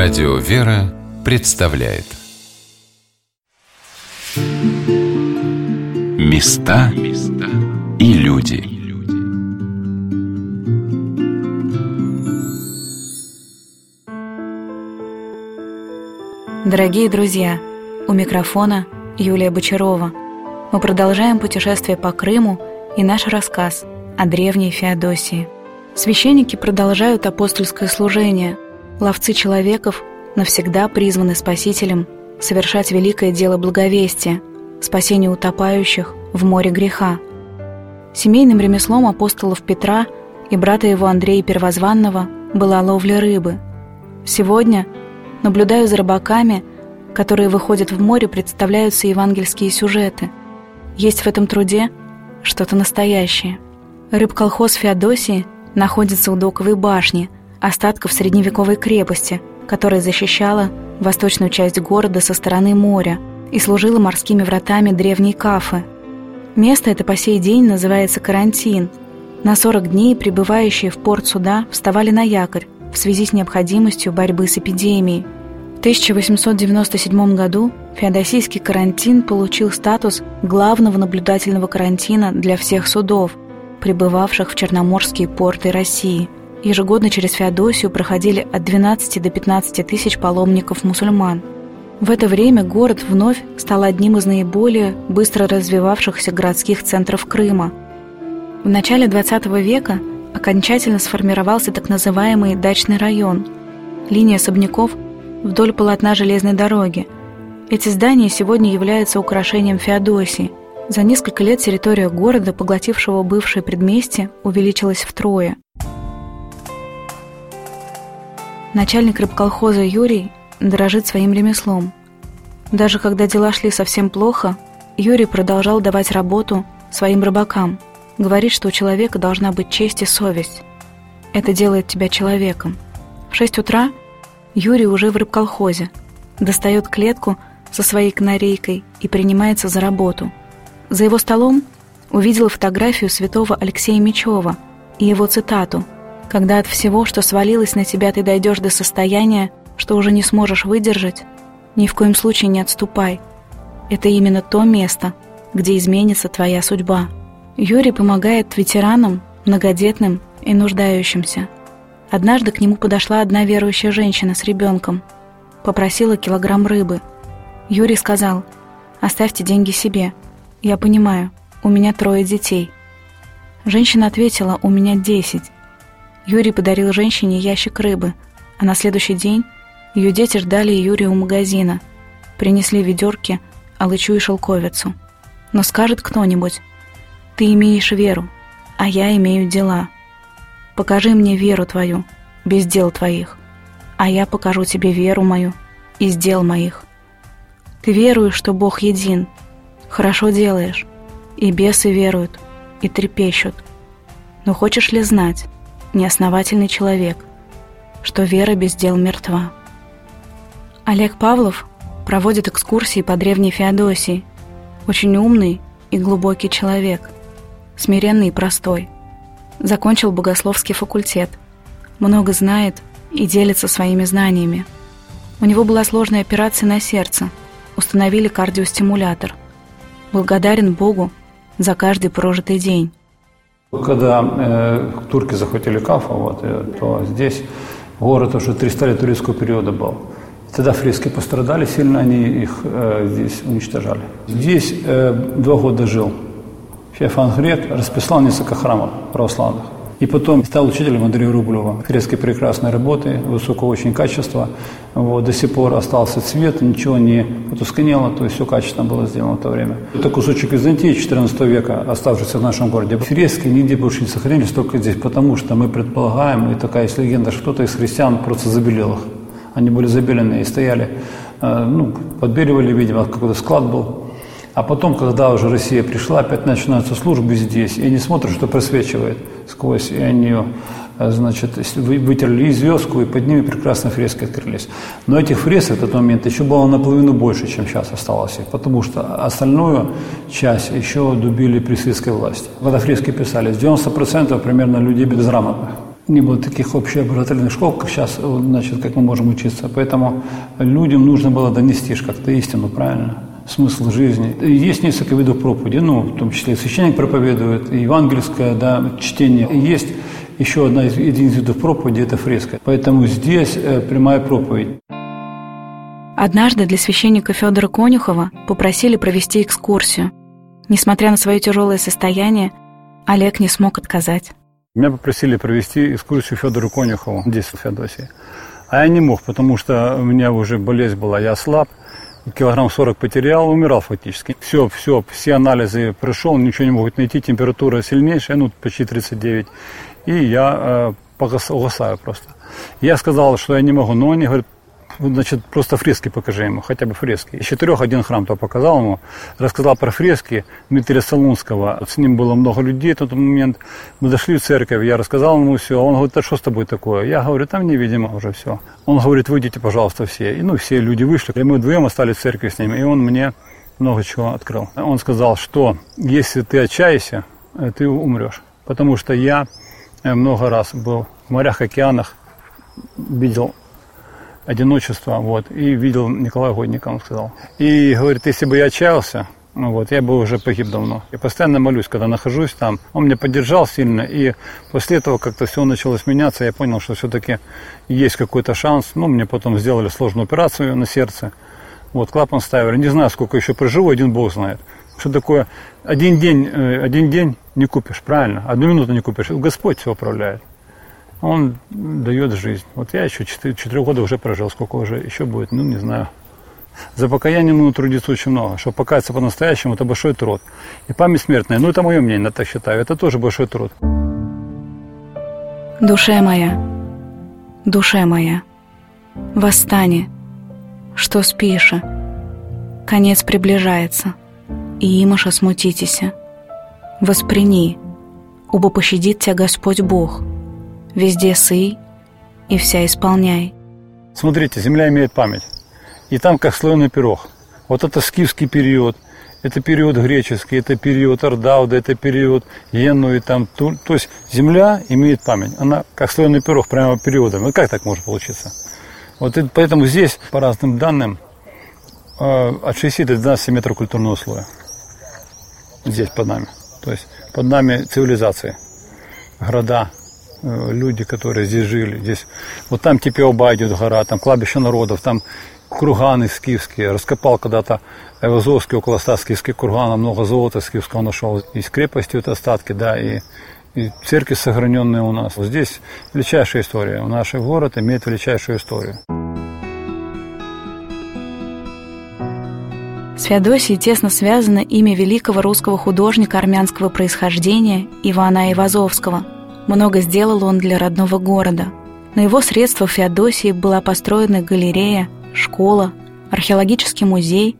Радио «Вера» представляет Места и люди Дорогие друзья, у микрофона Юлия Бочарова. Мы продолжаем путешествие по Крыму и наш рассказ о древней Феодосии. Священники продолжают апостольское служение – Ловцы человеков навсегда призваны Спасителем совершать великое дело благовестия, спасение утопающих в море греха. Семейным ремеслом апостолов Петра и брата его Андрея Первозванного была ловля рыбы. Сегодня, наблюдая за рыбаками, которые выходят в море, представляются евангельские сюжеты. Есть в этом труде что-то настоящее. Рыбколхоз Феодосии находится у доковой башни – остатков средневековой крепости, которая защищала восточную часть города со стороны моря и служила морскими вратами древней Кафы. Место это по сей день называется карантин. На 40 дней прибывающие в порт суда вставали на якорь в связи с необходимостью борьбы с эпидемией. В 1897 году Феодосийский карантин получил статус главного наблюдательного карантина для всех судов, прибывавших в черноморские порты России – Ежегодно через Феодосию проходили от 12 до 15 тысяч паломников-мусульман. В это время город вновь стал одним из наиболее быстро развивавшихся городских центров Крыма. В начале XX века окончательно сформировался так называемый дачный район, линия особняков вдоль полотна железной дороги. Эти здания сегодня являются украшением Феодосии. За несколько лет территория города, поглотившего бывшее предместье, увеличилась втрое – Начальник рыбколхоза Юрий дорожит своим ремеслом. Даже когда дела шли совсем плохо, Юрий продолжал давать работу своим рыбакам. Говорит, что у человека должна быть честь и совесть. Это делает тебя человеком. В 6 утра Юрий уже в рыбколхозе. Достает клетку со своей канарейкой и принимается за работу. За его столом увидела фотографию святого Алексея Мечева и его цитату – когда от всего, что свалилось на тебя, ты дойдешь до состояния, что уже не сможешь выдержать, ни в коем случае не отступай. Это именно то место, где изменится твоя судьба. Юрий помогает ветеранам, многодетным и нуждающимся. Однажды к нему подошла одна верующая женщина с ребенком. Попросила килограмм рыбы. Юрий сказал, «Оставьте деньги себе. Я понимаю, у меня трое детей». Женщина ответила, «У меня десять». Юрий подарил женщине ящик рыбы, а на следующий день ее дети ждали Юрия у магазина. Принесли ведерки, алычу и шелковицу. Но скажет кто-нибудь, «Ты имеешь веру, а я имею дела. Покажи мне веру твою, без дел твоих, а я покажу тебе веру мою из дел моих. Ты веруешь, что Бог един, хорошо делаешь, и бесы веруют, и трепещут. Но хочешь ли знать, неосновательный человек, что вера без дел мертва. Олег Павлов проводит экскурсии по древней Феодосии. Очень умный и глубокий человек, смиренный и простой. Закончил богословский факультет, много знает и делится своими знаниями. У него была сложная операция на сердце, установили кардиостимулятор. Благодарен Богу за каждый прожитый день. Когда э, турки захватили Кафа, вот, э, то здесь город уже 300 лет турецкого периода был. Тогда фрески пострадали сильно, они их э, здесь уничтожали. Здесь э, два года жил Феофан Грек, расписал несколько храмов православных. И потом стал учителем Андрея Рублева. Фрески прекрасной работы, высокого очень качества. Вот, до сих пор остался цвет, ничего не потускнело, то есть все качественно было сделано в то время. Это кусочек Византии 14 века, оставшийся в нашем городе. Фрески нигде больше не сохранились, только здесь, потому что мы предполагаем, и такая есть легенда, что кто-то из христиан просто забелел их. Они были забеленные и стояли, э, ну, подбеливали, видимо, какой-то склад был. А потом, когда уже Россия пришла, опять начинаются службы здесь, и они смотрят, что просвечивает сквозь, и они э, значит, вытерли и звездку, и под ними прекрасно фрески открылись. Но этих фресок в тот момент еще было наполовину больше, чем сейчас осталось их, потому что остальную часть еще дубили при светской власти. Когда фрески писались, 90% примерно людей безграмотных. не было таких общеобразовательных школ, как сейчас, значит, как мы можем учиться. Поэтому людям нужно было донести как-то истину, правильно? Смысл жизни. Есть несколько видов проповеди, ну, в том числе и священник проповедует, и евангельское да, чтение. Есть еще одна из, один из видов проповеди – это фреска. Поэтому здесь э, прямая проповедь. Однажды для священника Федора Конюхова попросили провести экскурсию. Несмотря на свое тяжелое состояние, Олег не смог отказать. Меня попросили провести экскурсию Федору Конюхову здесь, в Феодосии. А я не мог, потому что у меня уже болезнь была, я слаб, килограмм 40 потерял, умирал фактически. Все, все, все анализы прошел, ничего не могут найти, температура сильнейшая, ну, почти 39. И я э, угасаю просто. Я сказал, что я не могу, но они говорят, значит, просто фрески покажи ему, хотя бы фрески. Из четырех один храм то показал ему, рассказал про фрески Дмитрия Солунского. С ним было много людей в тот момент. Мы дошли в церковь, я рассказал ему все. Он говорит, а что с тобой такое? Я говорю, там невидимо уже все. Он говорит, выйдите, пожалуйста, все. И ну, все люди вышли. И мы вдвоем остались в церкви с ним. И он мне много чего открыл. Он сказал, что если ты отчаешься, э, ты умрешь. Потому что я э, много раз был в морях, океанах, видел одиночество, вот, и видел Николая Годника, он сказал. И говорит, если бы я отчаялся, ну вот, я бы уже погиб давно. Я постоянно молюсь, когда нахожусь там. Он меня поддержал сильно, и после этого как-то все началось меняться. Я понял, что все-таки есть какой-то шанс. Ну, мне потом сделали сложную операцию на сердце. Вот, клапан ставили. Не знаю, сколько еще проживу, один Бог знает. Что такое один день, э, один день не купишь, правильно? Одну минуту не купишь. Господь все управляет он дает жизнь. Вот я еще 4, 4 года уже прожил, сколько уже еще будет, ну, не знаю. За покаяние нужно трудиться очень много. Чтобы покаяться по-настоящему, это большой труд. И память смертная, ну, это мое мнение, я так считаю, это тоже большой труд. Душе моя, душе моя, восстань, что спишь, конец приближается, и имаша смутитеся. Восприни, убо пощадит тебя Господь Бог – везде сый и вся исполняй. Смотрите, земля имеет память. И там как слоеный пирог. Вот это скифский период, это период греческий, это период Ордауда, это период Енуи, там, то, то есть земля имеет память. Она как слоеный пирог прямо периодом. Ну как так может получиться? Вот и, поэтому здесь, по разным данным, э, от 6 до 12 метров культурного слоя. Здесь под нами. То есть под нами цивилизации, города, люди, которые здесь жили. Здесь, вот там Типеоба идет гора, там кладбище народов, там курганы скифские. Раскопал когда-то Айвазовский около ста скифских курганов, много золота скифского нашел. Из крепости вот остатки, да, и, и церкви сохраненные у нас. Здесь величайшая история. Наш город имеет величайшую историю. С Феодосией тесно связано имя великого русского художника армянского происхождения Ивана Ивазовского – много сделал он для родного города. На его средства в Феодосии была построена галерея, школа, археологический музей,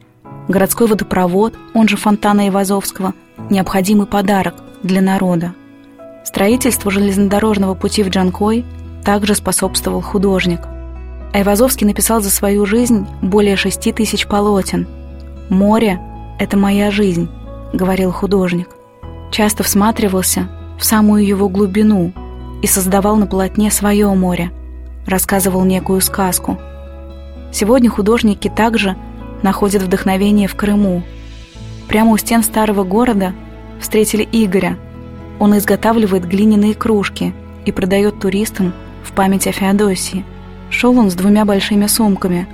городской водопровод, он же фонтана Ивазовского, необходимый подарок для народа. Строительству железнодорожного пути в Джанкой также способствовал художник. Айвазовский написал за свою жизнь более шести тысяч полотен. «Море – это моя жизнь», – говорил художник. Часто всматривался в самую его глубину и создавал на полотне свое море, рассказывал некую сказку. Сегодня художники также находят вдохновение в Крыму. Прямо у стен старого города встретили Игоря. Он изготавливает глиняные кружки и продает туристам в память о Феодосии. Шел он с двумя большими сумками.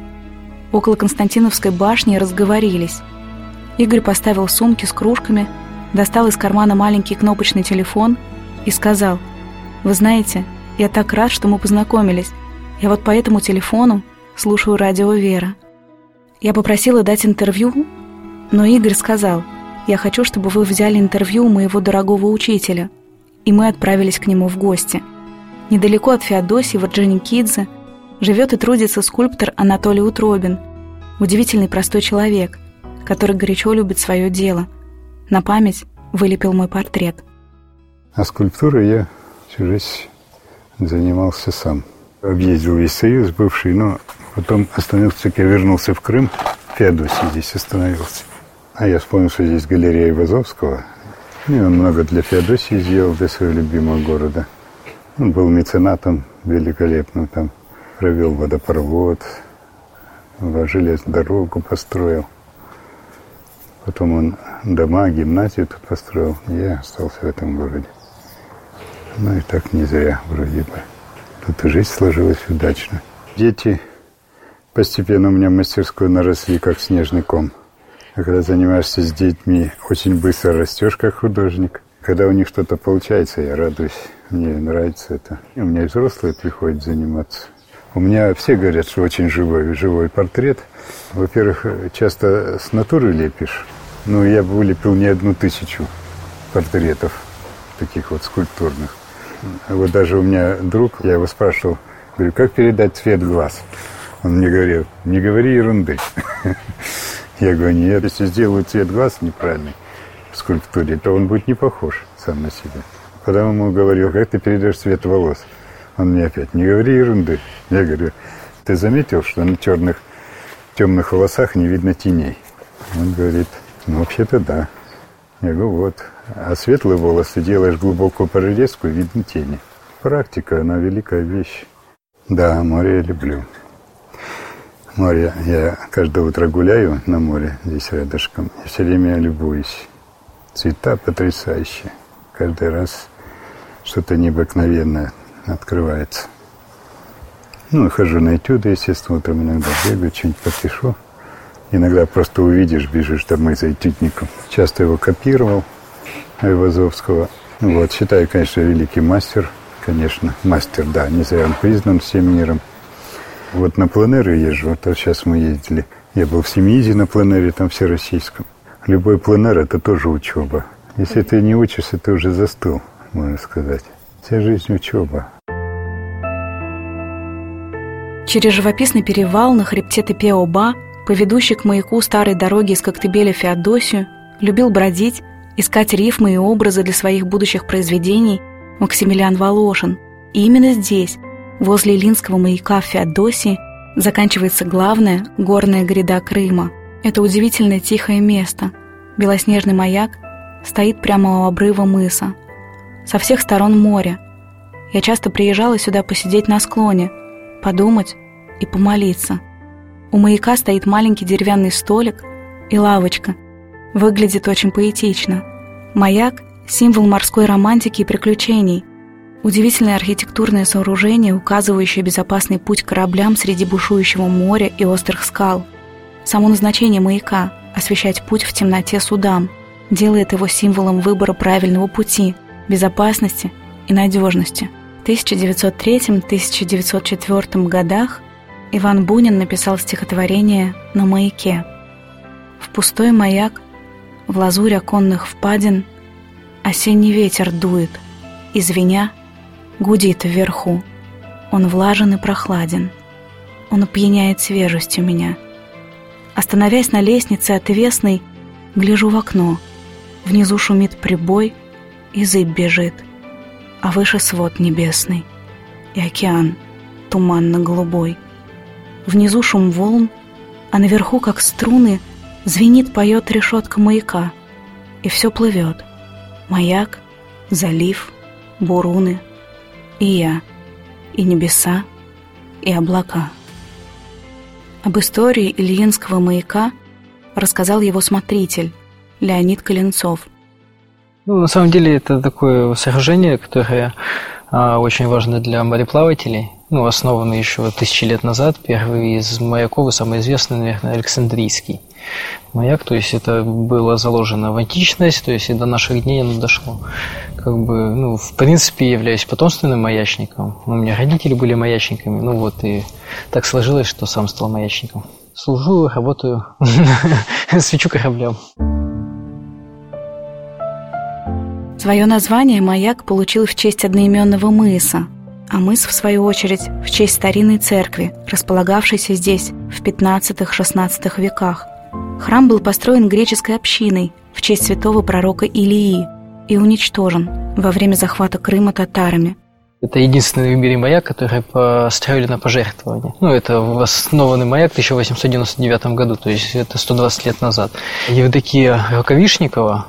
Около Константиновской башни разговорились. Игорь поставил сумки с кружками – достал из кармана маленький кнопочный телефон и сказал, «Вы знаете, я так рад, что мы познакомились. Я вот по этому телефону слушаю радио Вера». Я попросила дать интервью, но Игорь сказал, «Я хочу, чтобы вы взяли интервью моего дорогого учителя». И мы отправились к нему в гости. Недалеко от Феодосии, в Орджоникидзе, живет и трудится скульптор Анатолий Утробин. Удивительный простой человек, который горячо любит свое дело – на память вылепил мой портрет. А скульптурой я всю жизнь занимался сам. Объездил весь Союз бывший, но потом остановился, я вернулся в Крым, в Феодосии здесь остановился. А я вспомнил, что здесь галерея Вазовского. И он много для Феодосии сделал, для своего любимого города. Он был меценатом великолепным, там провел водопровод, железную дорогу построил. Потом он дома, гимназию тут построил. Я остался в этом городе. Ну и так не зря вроде бы. Тут и жизнь сложилась удачно. Дети постепенно у меня мастерскую наросли, как снежный ком. А когда занимаешься с детьми, очень быстро растешь как художник. Когда у них что-то получается, я радуюсь. Мне нравится это. И у меня и взрослые приходят заниматься. У меня все говорят, что очень живой, живой портрет. Во-первых, часто с натуры лепишь. Ну, я бы вылепил не одну тысячу портретов, таких вот скульптурных. Вот даже у меня друг, я его спрашивал, говорю, как передать цвет глаз? Он мне говорил, не говори ерунды. Я говорю, нет, если сделаю цвет глаз неправильный в скульптуре, то он будет не похож сам на себя. Потом ему говорил, как ты передашь цвет волос? Он мне опять, не говори ерунды. Я говорю, ты заметил, что на черных, темных волосах не видно теней? Он говорит, ну, вообще-то да. Я говорю, вот. А светлые волосы делаешь глубокую прорезку, видно тени. Практика, она великая вещь. Да, море я люблю. Море, я каждое утро гуляю на море здесь рядышком. И все время любуюсь. Цвета потрясающие. Каждый раз что-то необыкновенное открывается. Ну, хожу на этюды, естественно, утром иногда бегаю, что-нибудь попишу. Иногда просто увидишь, бежишь домой за этюдником. Часто его копировал, Айвазовского. Вот, считаю, конечно, великий мастер, конечно, мастер, да, не зря он признан всем миром. Вот на пленеры езжу, вот, сейчас мы ездили. Я был в Семиизе на пленере, там всероссийском. Любой пленер – это тоже учеба. Если ты не учишься, ты уже застыл, можно сказать. Вся жизнь учеба. Через живописный перевал на хребте Тепеоба, по ведущей к маяку старой дороги из Коктебеля в Феодосию, любил бродить, искать рифмы и образы для своих будущих произведений Максимилиан Волошин. И именно здесь, возле Илинского маяка в Феодосии, заканчивается главная горная гряда Крыма. Это удивительное тихое место. Белоснежный маяк стоит прямо у обрыва мыса. Со всех сторон море. Я часто приезжала сюда посидеть на склоне, подумать и помолиться. У маяка стоит маленький деревянный столик и лавочка. Выглядит очень поэтично. Маяк – символ морской романтики и приключений. Удивительное архитектурное сооружение, указывающее безопасный путь кораблям среди бушующего моря и острых скал. Само назначение маяка – освещать путь в темноте судам – делает его символом выбора правильного пути, безопасности и надежности. В 1903-1904 годах Иван Бунин написал стихотворение «На маяке». В пустой маяк, в лазурь оконных впадин Осенний ветер дует, и звеня гудит вверху. Он влажен и прохладен, он опьяняет свежестью меня. Остановясь на лестнице отвесной, гляжу в окно — Внизу шумит прибой, и зыбь бежит, а выше свод небесный, и океан туманно-голубой. Внизу шум волн, а наверху, как струны, звенит, поет решетка маяка, и все плывет. Маяк, залив, буруны, и я, и небеса, и облака. Об истории Ильинского маяка рассказал его смотритель, Леонид Коленцов. Ну, на самом деле это такое сооружение, которое а, очень важно для мореплавателей. Ну, основано еще тысячи лет назад. Первый из маяков, самый известный, наверное, Александрийский маяк. То есть это было заложено в античность, то есть и до наших дней оно дошло. Как бы, ну, в принципе, являюсь потомственным маячником. У меня родители были маячниками. Ну вот и так сложилось, что сам стал маячником. Служу, работаю, свечу кораблям. Свое название маяк получил в честь одноименного мыса, а мыс, в свою очередь, в честь старинной церкви, располагавшейся здесь в 15-16 веках. Храм был построен греческой общиной в честь святого пророка Илии и уничтожен во время захвата Крыма татарами. Это единственный в мире маяк, который построили на пожертвование. Ну, это основанный маяк в 1899 году, то есть это 120 лет назад. Евдокия Рукавишникова,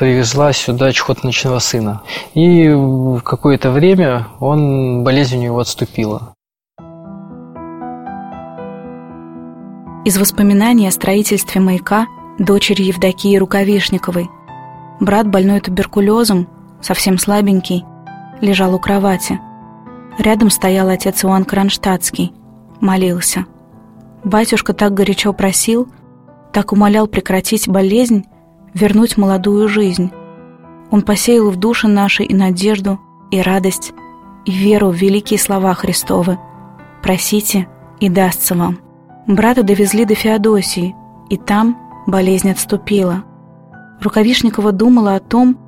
привезла сюда чхотночного сына. И в какое-то время он, болезнь у него отступила. Из воспоминаний о строительстве маяка дочери Евдокии Рукавишниковой. Брат, больной туберкулезом, совсем слабенький, лежал у кровати. Рядом стоял отец Иоанн Кронштадтский, молился. Батюшка так горячо просил, так умолял прекратить болезнь, вернуть молодую жизнь. Он посеял в душе нашей и надежду, и радость, и веру в великие слова Христовы. «Просите, и дастся вам». Брата довезли до Феодосии, и там болезнь отступила. Рукавишникова думала о том,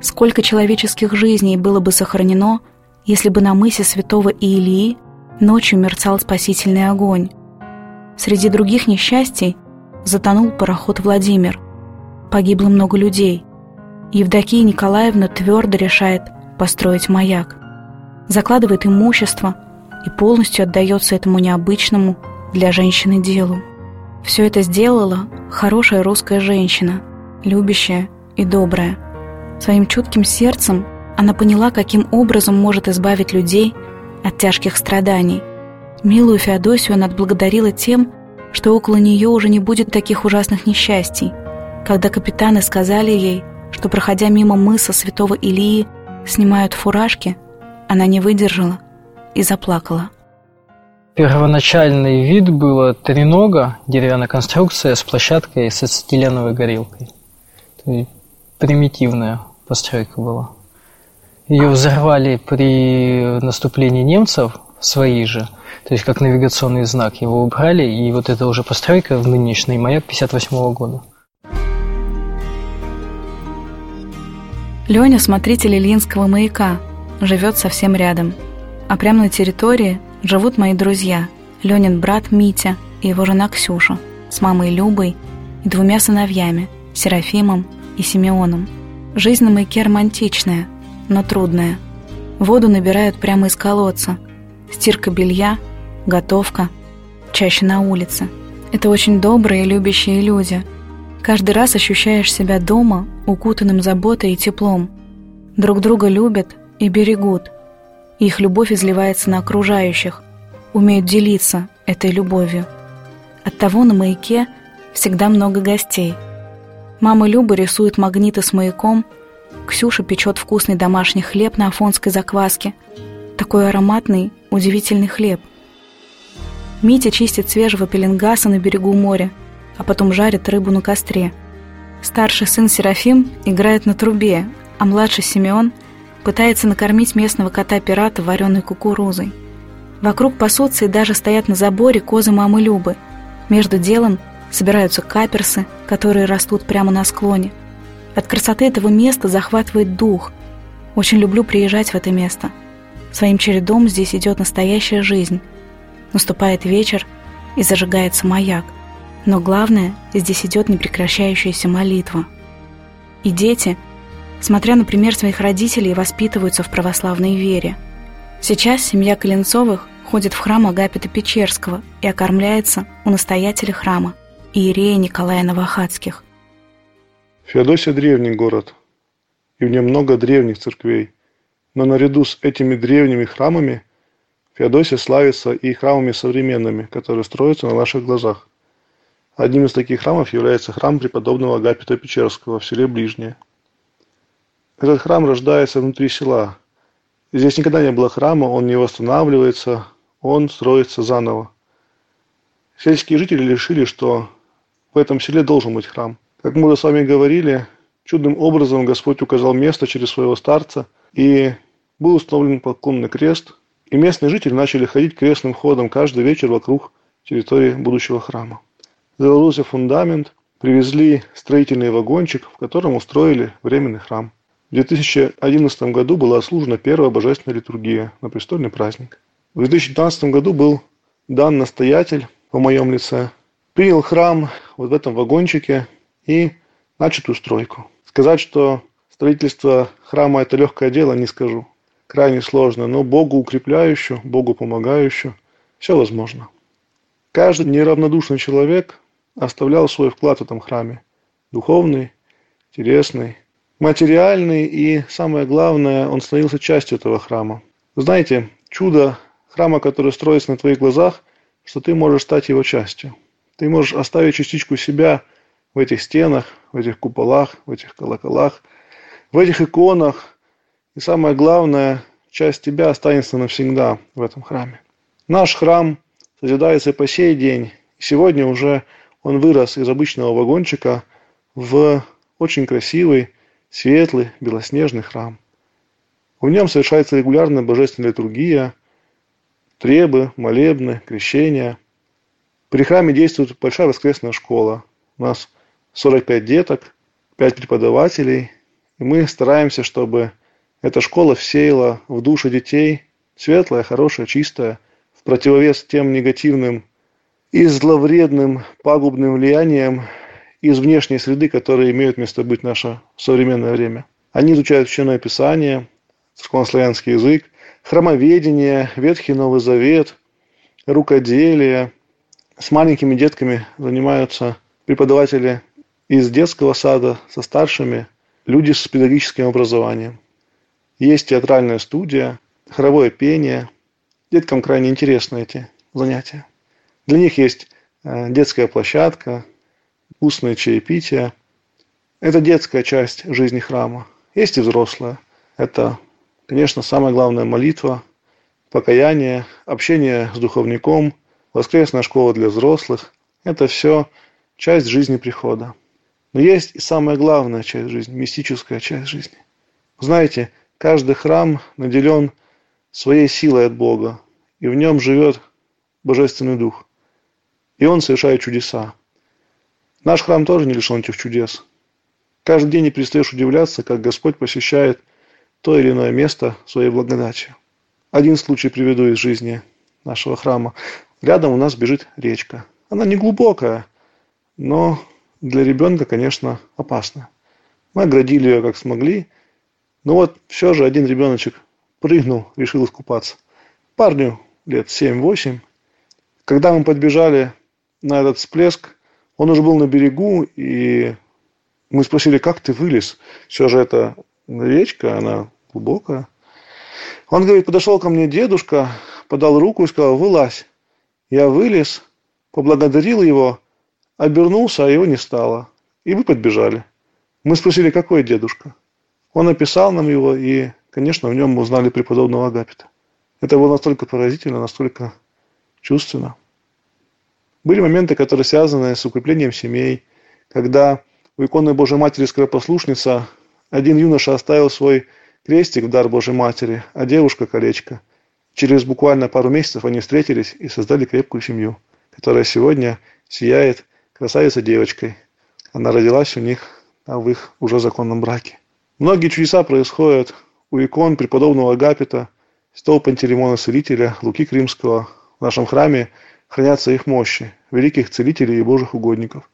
сколько человеческих жизней было бы сохранено, если бы на мысе святого Иилии ночью мерцал спасительный огонь. Среди других несчастий затонул пароход «Владимир». Погибло много людей. Евдокия Николаевна твердо решает построить маяк. Закладывает имущество и полностью отдается этому необычному, для женщины делу. Все это сделала хорошая русская женщина, любящая и добрая. Своим чутким сердцем она поняла, каким образом может избавить людей от тяжких страданий. Милую Феодосию она отблагодарила тем, что около нее уже не будет таких ужасных несчастий. Когда капитаны сказали ей, что, проходя мимо мыса святого Илии, снимают фуражки, она не выдержала и заплакала. Первоначальный вид было тренога, деревянная конструкция с площадкой с ацетиленовой горелкой. Примитивная постройка была. Ее взорвали при наступлении немцев, свои же, то есть как навигационный знак. Его убрали, и вот это уже постройка в нынешний маяк 58 года. Леня – смотритель Ильинского маяка, живет совсем рядом. А прямо на территории живут мои друзья – Ленин брат Митя и его жена Ксюша с мамой Любой и двумя сыновьями – Серафимом и Симеоном. Жизнь на маяке романтичная, но трудная. Воду набирают прямо из колодца. Стирка белья, готовка, чаще на улице. Это очень добрые и любящие люди. Каждый раз ощущаешь себя дома, укутанным заботой и теплом. Друг друга любят и берегут – их любовь изливается на окружающих, умеют делиться этой любовью. Оттого на маяке всегда много гостей. Мама Люба рисует магниты с маяком, Ксюша печет вкусный домашний хлеб на афонской закваске. Такой ароматный, удивительный хлеб. Митя чистит свежего пеленгаса на берегу моря, а потом жарит рыбу на костре. Старший сын Серафим играет на трубе, а младший Симеон – пытается накормить местного кота-пирата вареной кукурузой. Вокруг пасутся и даже стоят на заборе козы мамы Любы. Между делом собираются каперсы, которые растут прямо на склоне. От красоты этого места захватывает дух. Очень люблю приезжать в это место. Своим чередом здесь идет настоящая жизнь. Наступает вечер и зажигается маяк. Но главное, здесь идет непрекращающаяся молитва. И дети – смотря на пример своих родителей, воспитываются в православной вере. Сейчас семья Коленцовых ходит в храм Агапита Печерского и окормляется у настоятеля храма, Иерея Николая Новохадских. Феодосия – древний город, и в нем много древних церквей. Но наряду с этими древними храмами Феодосия славится и храмами современными, которые строятся на наших глазах. Одним из таких храмов является храм преподобного Агапита Печерского в селе Ближнее – этот храм рождается внутри села. Здесь никогда не было храма, он не восстанавливается, он строится заново. Сельские жители решили, что в этом селе должен быть храм. Как мы уже с вами говорили, чудным образом Господь указал место через своего старца, и был установлен поклонный крест, и местные жители начали ходить крестным ходом каждый вечер вокруг территории будущего храма. Заложился фундамент, привезли строительный вагончик, в котором устроили временный храм. В 2011 году была отслужена первая божественная литургия на престольный праздник. В 2012 году был дан настоятель по моем лице, принял храм вот в этом вагончике и начатую стройку. Сказать, что строительство храма – это легкое дело, не скажу. Крайне сложно, но Богу укрепляющую, Богу помогающую, все возможно. Каждый неравнодушный человек оставлял свой вклад в этом храме. Духовный, интересный, материальный и, самое главное, он становился частью этого храма. Знаете, чудо храма, который строится на твоих глазах, что ты можешь стать его частью. Ты можешь оставить частичку себя в этих стенах, в этих куполах, в этих колоколах, в этих иконах. И самое главное, часть тебя останется навсегда в этом храме. Наш храм созидается по сей день. Сегодня уже он вырос из обычного вагончика в очень красивый, светлый, белоснежный храм. В нем совершается регулярная божественная литургия, требы, молебны, крещения. При храме действует большая воскресная школа. У нас 45 деток, 5 преподавателей. И мы стараемся, чтобы эта школа всеяла в души детей светлое, хорошее, чистое, в противовес тем негативным и зловредным, пагубным влияниям из внешней среды, которые имеют место быть в наше современное время. Они изучают Священное Писание, церковнославянский язык, храмоведение, Ветхий Новый Завет, рукоделие. С маленькими детками занимаются преподаватели из детского сада со старшими, люди с педагогическим образованием. Есть театральная студия, хоровое пение. Деткам крайне интересны эти занятия. Для них есть э, детская площадка, устное чаепитие. Это детская часть жизни храма. Есть и взрослая. Это, конечно, самая главная молитва, покаяние, общение с духовником, воскресная школа для взрослых. Это все часть жизни прихода. Но есть и самая главная часть жизни, мистическая часть жизни. Знаете, каждый храм наделен своей силой от Бога, и в нем живет Божественный Дух и он совершает чудеса. Наш храм тоже не лишен этих чудес. Каждый день не перестаешь удивляться, как Господь посещает то или иное место своей благодатью. Один случай приведу из жизни нашего храма. Рядом у нас бежит речка. Она не глубокая, но для ребенка, конечно, опасна. Мы оградили ее как смогли, но вот все же один ребеночек прыгнул, решил искупаться. Парню лет 7-8. Когда мы подбежали на этот всплеск. Он уже был на берегу, и мы спросили, как ты вылез? Все же это речка, она глубокая. Он говорит, подошел ко мне дедушка, подал руку и сказал, вылазь. Я вылез, поблагодарил его, обернулся, а его не стало. И мы подбежали. Мы спросили, какой дедушка? Он описал нам его, и, конечно, в нем мы узнали преподобного Агапита. Это было настолько поразительно, настолько чувственно. Были моменты, которые связаны с укреплением семей, когда у иконы Божьей Матери скоропослушница один юноша оставил свой крестик в дар Божьей Матери, а девушка – колечко. Через буквально пару месяцев они встретились и создали крепкую семью, которая сегодня сияет красавицей девочкой. Она родилась у них а в их уже законном браке. Многие чудеса происходят у икон преподобного Агапита, святого Пантелеймона Целителя, Луки Кримского. В нашем храме хранятся их мощи, великих целителей и божьих угодников.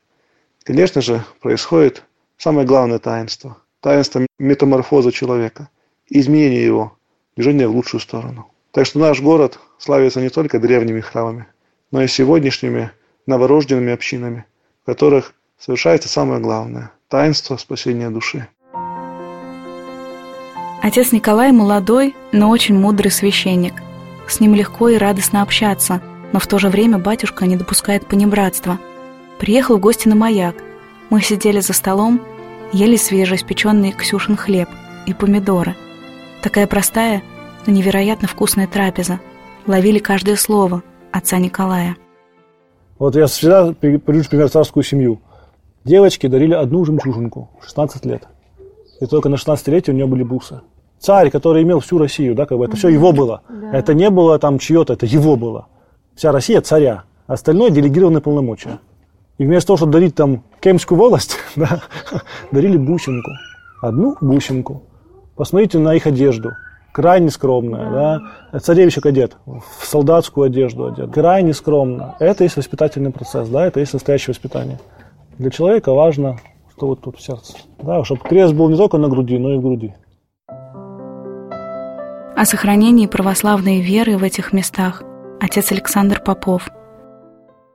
Конечно же, происходит самое главное таинство. Таинство метаморфоза человека, изменение его, движение в лучшую сторону. Так что наш город славится не только древними храмами, но и сегодняшними новорожденными общинами, в которых совершается самое главное – таинство спасения души. Отец Николай молодой, но очень мудрый священник. С ним легко и радостно общаться – но в то же время батюшка не допускает понебратства. Приехал в гости на маяк. Мы сидели за столом, ели свежеиспеченный Ксюшин хлеб и помидоры. Такая простая, но невероятно вкусная трапеза. Ловили каждое слово отца Николая. Вот я всегда привожу пример царскую семью. Девочки дарили одну жемчужинку, 16 лет. И только на 16-летие у нее были бусы. Царь, который имел всю Россию, да, как бы это все его было. Да. Это не было там чье-то, это его было вся Россия царя, остальное делегированные полномочия. И вместо того, чтобы дарить там кемскую волость, да, дарили бусинку. Одну бусинку. Посмотрите на их одежду. Крайне скромная, да. Царевичек одет, в солдатскую одежду одет. Крайне скромно. Это есть воспитательный процесс, да, это есть настоящее воспитание. Для человека важно, что вот тут в сердце. Да, чтобы крест был не только на груди, но и в груди. О сохранении православной веры в этих местах – отец Александр Попов.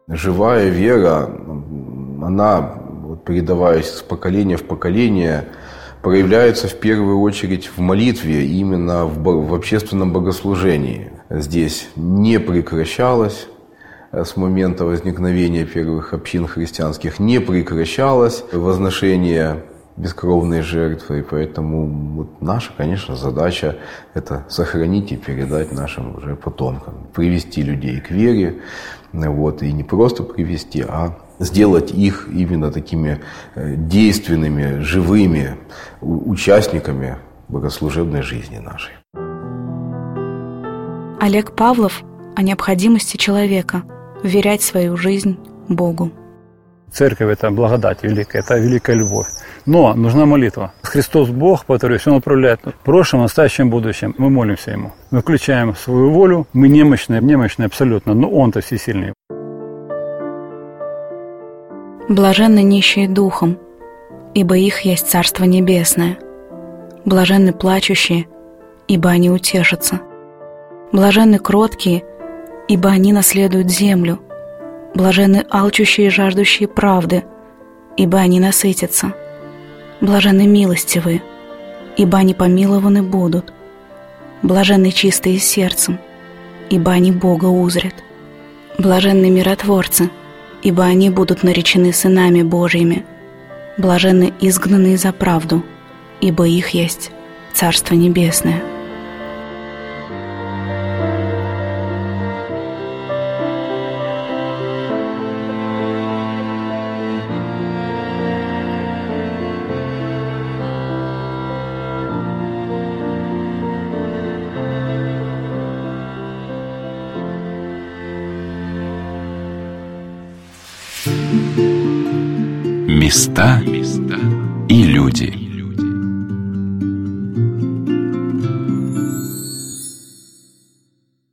Живая вера, она, передаваясь с поколения в поколение, проявляются в первую очередь в молитве, именно в, в общественном богослужении. Здесь не прекращалось э, с момента возникновения первых общин христианских, не прекращалось возношение бескровные жертвы. И поэтому вот наша, конечно, задача – это сохранить и передать нашим уже потомкам, привести людей к вере, вот, и не просто привести, а сделать их именно такими э, действенными, живыми участниками богослужебной жизни нашей. Олег Павлов о необходимости человека вверять свою жизнь Богу. Церковь – это благодать великая, это великая любовь. Но нужна молитва. Христос Бог, повторюсь, Он управляет в прошлом, настоящем, будущем. Мы молимся Ему. Мы включаем свою волю. Мы немощные, немощные абсолютно, но Он-то всесильный. Блаженны нищие духом, ибо их есть Царство Небесное. Блаженны плачущие, ибо они утешатся. Блаженны кроткие, ибо они наследуют землю. Блаженны алчущие и жаждущие правды, ибо они насытятся. Блаженны милостивые, ибо они помилованы будут. Блаженны чистые сердцем, ибо они Бога узрят. Блаженны миротворцы, ибо они будут наречены сынами Божьими. Блаженны изгнанные за правду, ибо их есть Царство Небесное.